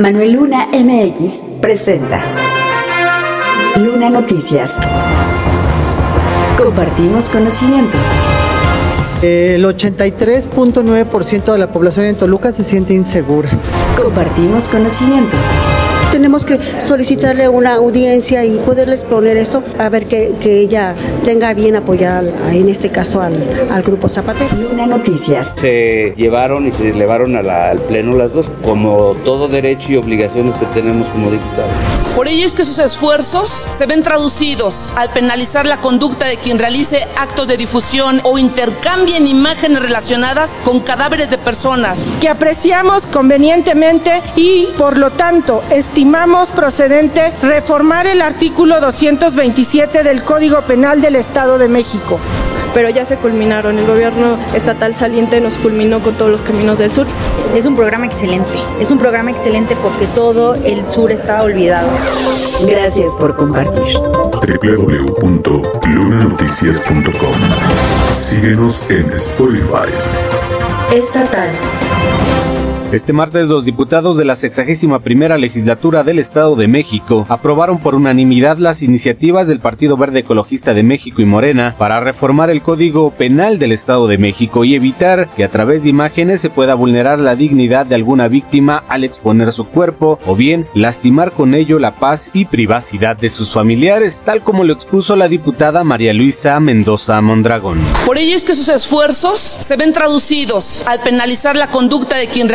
Manuel Luna MX presenta Luna Noticias. Compartimos conocimiento. El 83.9% de la población en Toluca se siente insegura. Compartimos conocimiento. Tenemos que solicitarle una audiencia y poderles poner esto a ver que, que ella tenga bien apoyar, en este caso, al, al Grupo Zapatero. Luna Noticias. Se llevaron y se elevaron a la- al Pleno las dos, como todo derecho y obligaciones que tenemos como diputados. Por ello es que sus esfuerzos se ven traducidos al penalizar la conducta de quien realice actos de difusión o intercambien imágenes relacionadas con cadáveres de personas. que apreciamos convenientemente y, por lo tanto, estimamos procedente reformar el artículo 227 del Código Penal del Estado de México. pero ya se culminaron. El gobierno estatal saliente nos culminó con todos los caminos del sur. Es un programa excelente, es un programa excelente porque todo el sur está olvidado. Gracias por compartir. www.lunanoticias.com Síguenos en Spotify. Estatal. Este martes los diputados de la 61 primera legislatura del Estado de México aprobaron por unanimidad las iniciativas del Partido Verde Ecologista de México y Morena para reformar el Código Penal del Estado de México y evitar que a través de imágenes se pueda vulnerar la dignidad de alguna víctima al exponer su cuerpo o bien lastimar con ello la paz y privacidad de sus familiares, tal como lo expuso la diputada María Luisa Mendoza Mondragón. Por ello es que sus esfuerzos se ven traducidos al penalizar la conducta de quien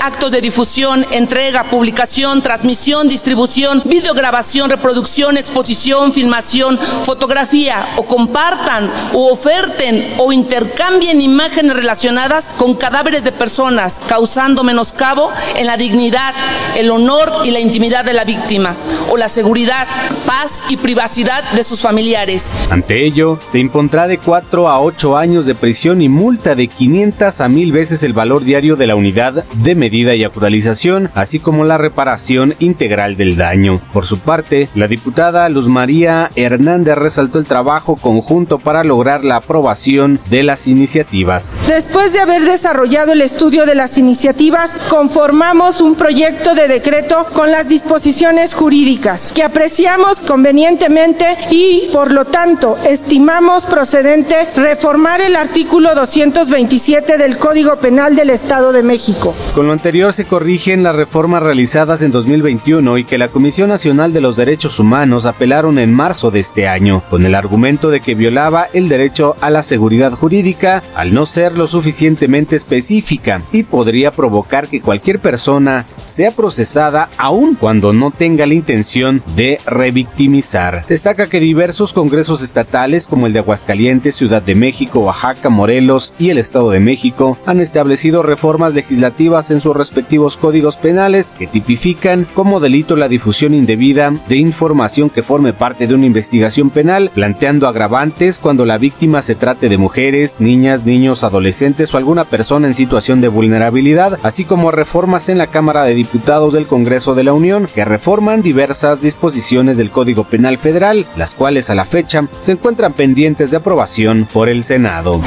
actos de difusión, entrega, publicación, transmisión, distribución, videograbación, reproducción, exposición, filmación, fotografía o compartan o oferten o intercambien imágenes relacionadas con cadáveres de personas, causando menoscabo en la dignidad, el honor y la intimidad de la víctima o la seguridad, paz y privacidad de sus familiares. Ante ello, se impondrá de 4 a 8 años de prisión y multa de 500 a 1000 veces el valor diario de la unidad de medida y actualización, así como la reparación integral del daño. Por su parte, la diputada Luz María Hernández resaltó el trabajo conjunto para lograr la aprobación de las iniciativas. Después de haber desarrollado el estudio de las iniciativas, conformamos un proyecto de decreto con las disposiciones jurídicas que apreciamos convenientemente y, por lo tanto, estimamos procedente reformar el artículo 227 del Código Penal del Estado de México. Con lo anterior se corrigen las reformas realizadas en 2021 y que la Comisión Nacional de los Derechos Humanos apelaron en marzo de este año, con el argumento de que violaba el derecho a la seguridad jurídica al no ser lo suficientemente específica y podría provocar que cualquier persona sea procesada aun cuando no tenga la intención de revictimizar. Destaca que diversos congresos estatales como el de Aguascalientes, Ciudad de México, Oaxaca, Morelos y el Estado de México han establecido reformas legislativas en sus respectivos códigos penales que tipifican como delito la difusión indebida de información que forme parte de una investigación penal, planteando agravantes cuando la víctima se trate de mujeres, niñas, niños, adolescentes o alguna persona en situación de vulnerabilidad, así como reformas en la Cámara de Diputados del Congreso de la Unión que reforman diversas disposiciones del Código Penal Federal, las cuales a la fecha se encuentran pendientes de aprobación por el Senado.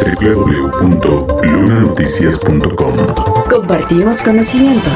www.lunanoticias.com Compartimos conocimiento.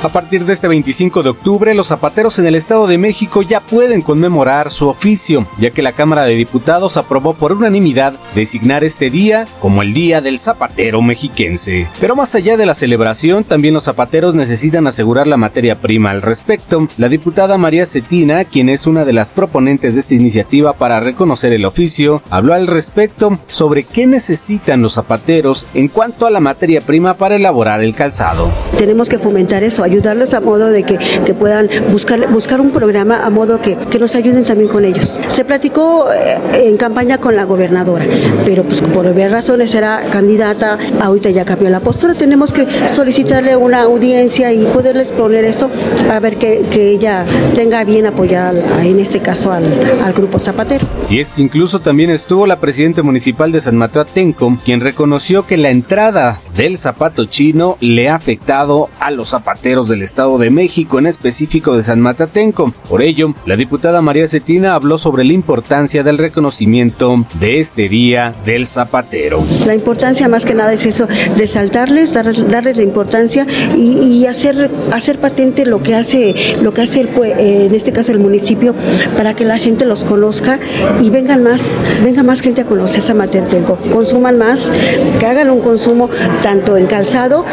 A partir de este 25 de octubre, los zapateros en el Estado de México ya pueden conmemorar su oficio, ya que la Cámara de Diputados aprobó por unanimidad designar este día como el Día del Zapatero Mexiquense. Pero más allá de la celebración, también los zapateros necesitan asegurar la materia prima al respecto. La diputada María Cetina, quien es una de las proponentes de esta iniciativa para reconocer el oficio, habló al respecto sobre qué necesitan los zapateros en cuanto a la materia prima para elaborar el calzado. Tenemos que fomentar eso, ayudarles a modo de que, que puedan buscar, buscar un programa a modo que, que nos ayuden también con ellos. Se platicó eh, en campaña con la gobernadora, pero pues por obvias razones era candidata, ahorita ya cambió la postura, tenemos que solicitarle una audiencia y poderles poner esto a ver que, que ella tenga bien apoyar en este caso al, al grupo Zapatero. Y es que incluso también estuvo la presidenta municipal de San Mateo Atenco, quien reconoció que la entrada del zapato chino le ha afectado a los zapateros del Estado de México, en específico de San Matatenco. Por ello, la diputada María Cetina habló sobre la importancia del reconocimiento de este Día del Zapatero. La importancia más que nada es eso, resaltarles, darles, la importancia y, hacer, hacer patente lo que hace, lo que hace el, en este caso el municipio para que la gente los conozca y vengan más, venga más gente a conocer San Matatenco, consuman más, que hagan un consumo tanto en calzado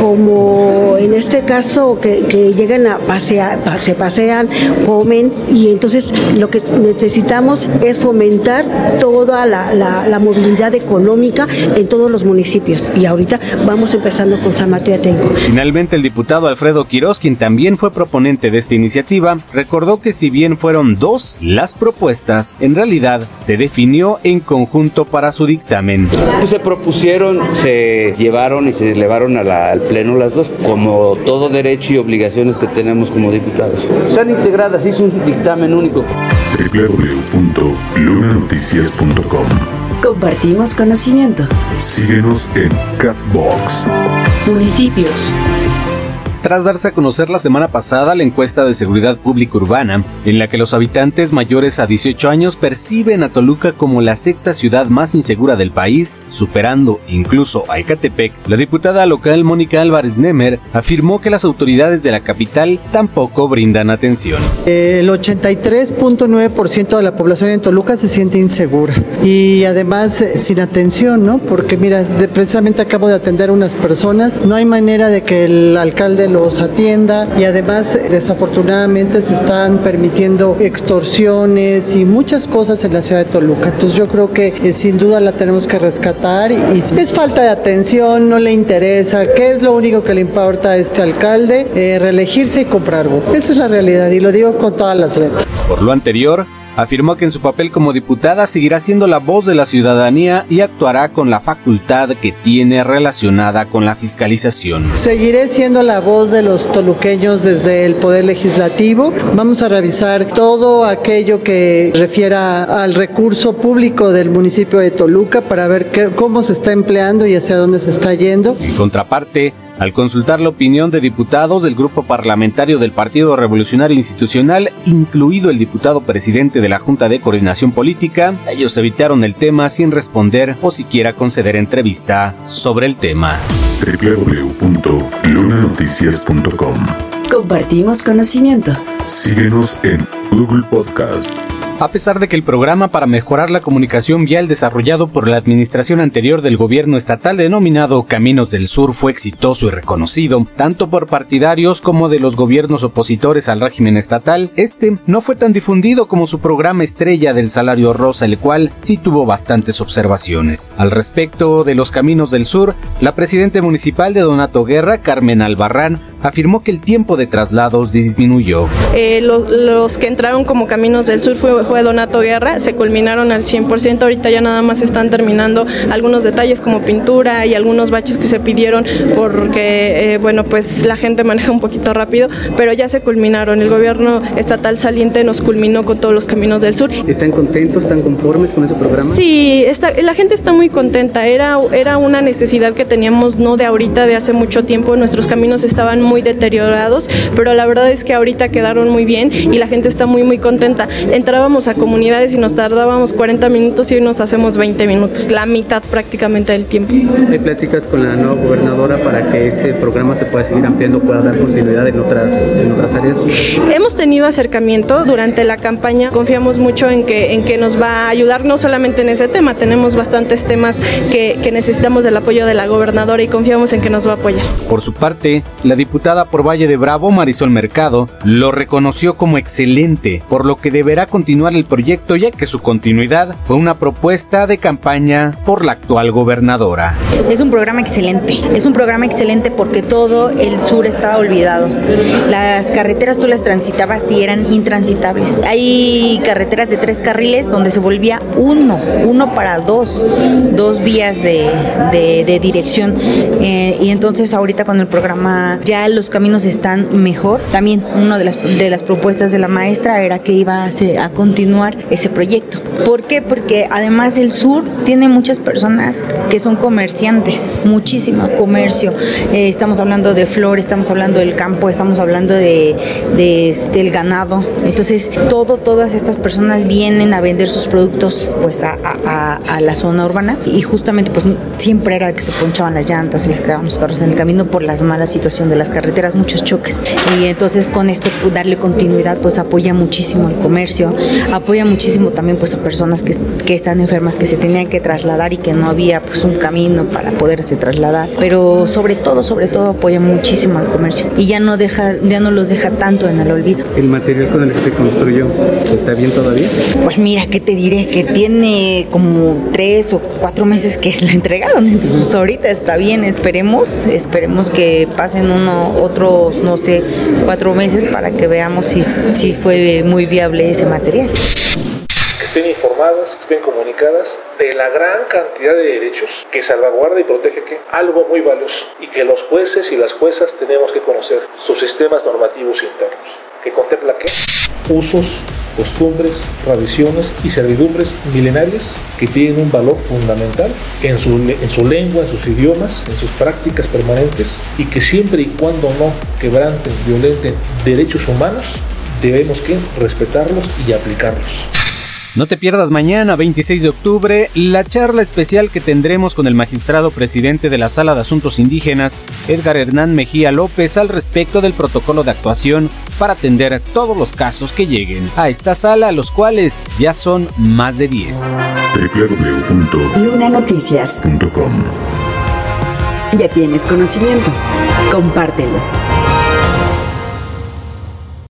como en este caso que, que lleguen a pasear, se pasean, comen y entonces lo que necesitamos es fomentar toda la, la, la, movilidad económica en todos los municipios y ahorita vamos empezando con San Mateo Atenco. Finalmente el diputado Alfredo Quiroz, quien también fue proponente de esta iniciativa, recordó que si bien fueron dos las propuestas, en realidad se definió en conjunto para su dictamen. Se propusieron, se llevaron y se elevaron a la, al Pleno las dos, como todo derecho y obligaciones que tenemos como diputados. Están integradas, hizo un dictamen único. www.lunanoticias.com Compartimos conocimiento. Síguenos en Castbox. Municipios. Tras darse a conocer la semana pasada la encuesta de seguridad pública urbana, en la que los habitantes mayores a 18 años perciben a Toluca como la sexta ciudad más insegura del país, superando incluso a Ecatepec, la diputada local Mónica Álvarez Nemer afirmó que las autoridades de la capital tampoco brindan atención. El 83.9% de la población en Toluca se siente insegura y además sin atención, ¿no? Porque mira, precisamente acabo de atender a unas personas, no hay manera de que el alcalde los atienda y además desafortunadamente se están permitiendo extorsiones y muchas cosas en la ciudad de Toluca. Entonces yo creo que eh, sin duda la tenemos que rescatar y, es falta de atención, no le interesa, ¿qué es lo único que le importa a este alcalde? Eh, reelegirse y comprar votos. Esa es la realidad y lo digo con todas las letras. Por lo anterior, afirmó que en su papel como diputada seguirá siendo la voz de la ciudadanía y actuará con la facultad que tiene relacionada con la fiscalización. Seguiré siendo la voz de los toluqueños desde el Poder Legislativo. Vamos a revisar todo aquello que refiera al recurso público del municipio de Toluca para ver qué, cómo se está empleando y hacia dónde se está yendo. En contraparte, al consultar la opinión de diputados del grupo parlamentario del Partido Revolucionario Institucional, incluido el diputado presidente de la Junta de Coordinación Política, ellos evitaron el tema sin responder o siquiera conceder entrevista sobre el tema. www.lunanoticias.com Compartimos conocimiento. Síguenos en Google Podcast. A pesar de que el programa para mejorar la comunicación vial desarrollado por la administración anterior del gobierno estatal denominado Caminos del Sur fue exitoso y reconocido, tanto por partidarios como de los gobiernos opositores al régimen estatal, este no fue tan difundido como su programa estrella del salario rosa, el cual sí tuvo bastantes observaciones. Al respecto de los Caminos del Sur, la presidenta municipal de Donato Guerra, Carmen Albarrán, afirmó que el tiempo de traslados disminuyó. Eh, los, los, que entraron como Caminos del Sur fue, fue, Donato Guerra, se culminaron al 100%, ahorita ya nada más están terminando algunos detalles como pintura y algunos baches que se pidieron porque, eh, bueno, pues la gente maneja un poquito rápido, pero ya se culminaron. El gobierno estatal saliente nos culminó con todos los Caminos del Sur. ¿Están contentos, están conformes con ese programa? Sí, está, la gente está muy contenta, era, era una necesidad que teníamos no de ahorita, de hace mucho tiempo, nuestros caminos estaban muy deteriorados, pero la verdad es que ahorita quedaron muy bien y la gente está muy muy contenta. Entrábamos a comunidades y nos tardábamos 40 minutos y hoy nos hacemos 20 minutos, la mitad prácticamente del tiempo. ¿Hay pláticas con la nueva gobernadora para que ese programa se pueda seguir ampliando, pueda dar continuidad en otras, en otras áreas? Hemos tenido acercamiento durante la campaña, confiamos mucho en que, en que nos va a ayudar no solamente en ese tema, tenemos bastantes temas que, que necesitamos del apoyo de la gobernadora y confiamos en que nos va a apoyar. Por su parte, la diputada por Valle de Bravo, Marisol Mercado, lo reconoció como excelente, por lo que deberá continuar el proyecto ya que su continuidad fue una propuesta de campaña por la actual gobernadora. Es un programa excelente, es un programa excelente porque todo el sur estaba olvidado. Las carreteras tú las transitabas y eran intransitables. Hay carreteras de tres carriles donde se volvía uno, uno para dos, dos vías de, de, de dirección. Eh, y entonces ahorita con el programa ya los caminos están mejor. También una de las, de las propuestas de la maestra era que iba a, a continuar ese proyecto. ¿Por qué? Porque además el sur tiene muchas personas que son comerciantes, muchísimo comercio. Eh, estamos hablando de flor, estamos hablando del campo, estamos hablando de, de este, el ganado. Entonces, todo, todas estas personas vienen a vender sus productos pues a, a, a la zona urbana y justamente pues siempre era que se ponchaban las llantas, se les quedaban los carros en el camino por la mala situación de las carreteras, muchos choques. Y entonces con esto darle continuidad pues apoya muchísimo el comercio, apoya muchísimo también pues a personas que, que están enfermas, que se tenían que trasladar y que no había pues un camino para poderse trasladar. Pero sobre todo, sobre todo apoya muchísimo al comercio y ya no deja, ya no los deja tanto en el olvido. ¿El material con el que se construyó está bien todavía? Pues mira, ¿qué te diré? Que tiene como tres o cuatro meses que la entregaron, entonces está bien, esperemos, esperemos que pasen uno, otros, no sé, cuatro meses para que veamos si, si fue muy viable ese material. Que estén informadas, que estén comunicadas de la gran cantidad de derechos que salvaguarda y protege que algo muy valioso y que los jueces y las juezas tenemos que conocer sus sistemas normativos internos, que contempla qué usos, costumbres, tradiciones y servidumbres milenarias que tienen un valor fundamental en su, en su lengua, en sus idiomas, en sus prácticas permanentes y que siempre y cuando no quebranten, violenten derechos humanos, debemos que respetarlos y aplicarlos. No te pierdas mañana, 26 de octubre, la charla especial que tendremos con el magistrado presidente de la Sala de Asuntos Indígenas, Edgar Hernán Mejía López, al respecto del protocolo de actuación para atender todos los casos que lleguen a esta sala, los cuales ya son más de 10. www.lunanoticias.com Ya tienes conocimiento. Compártelo.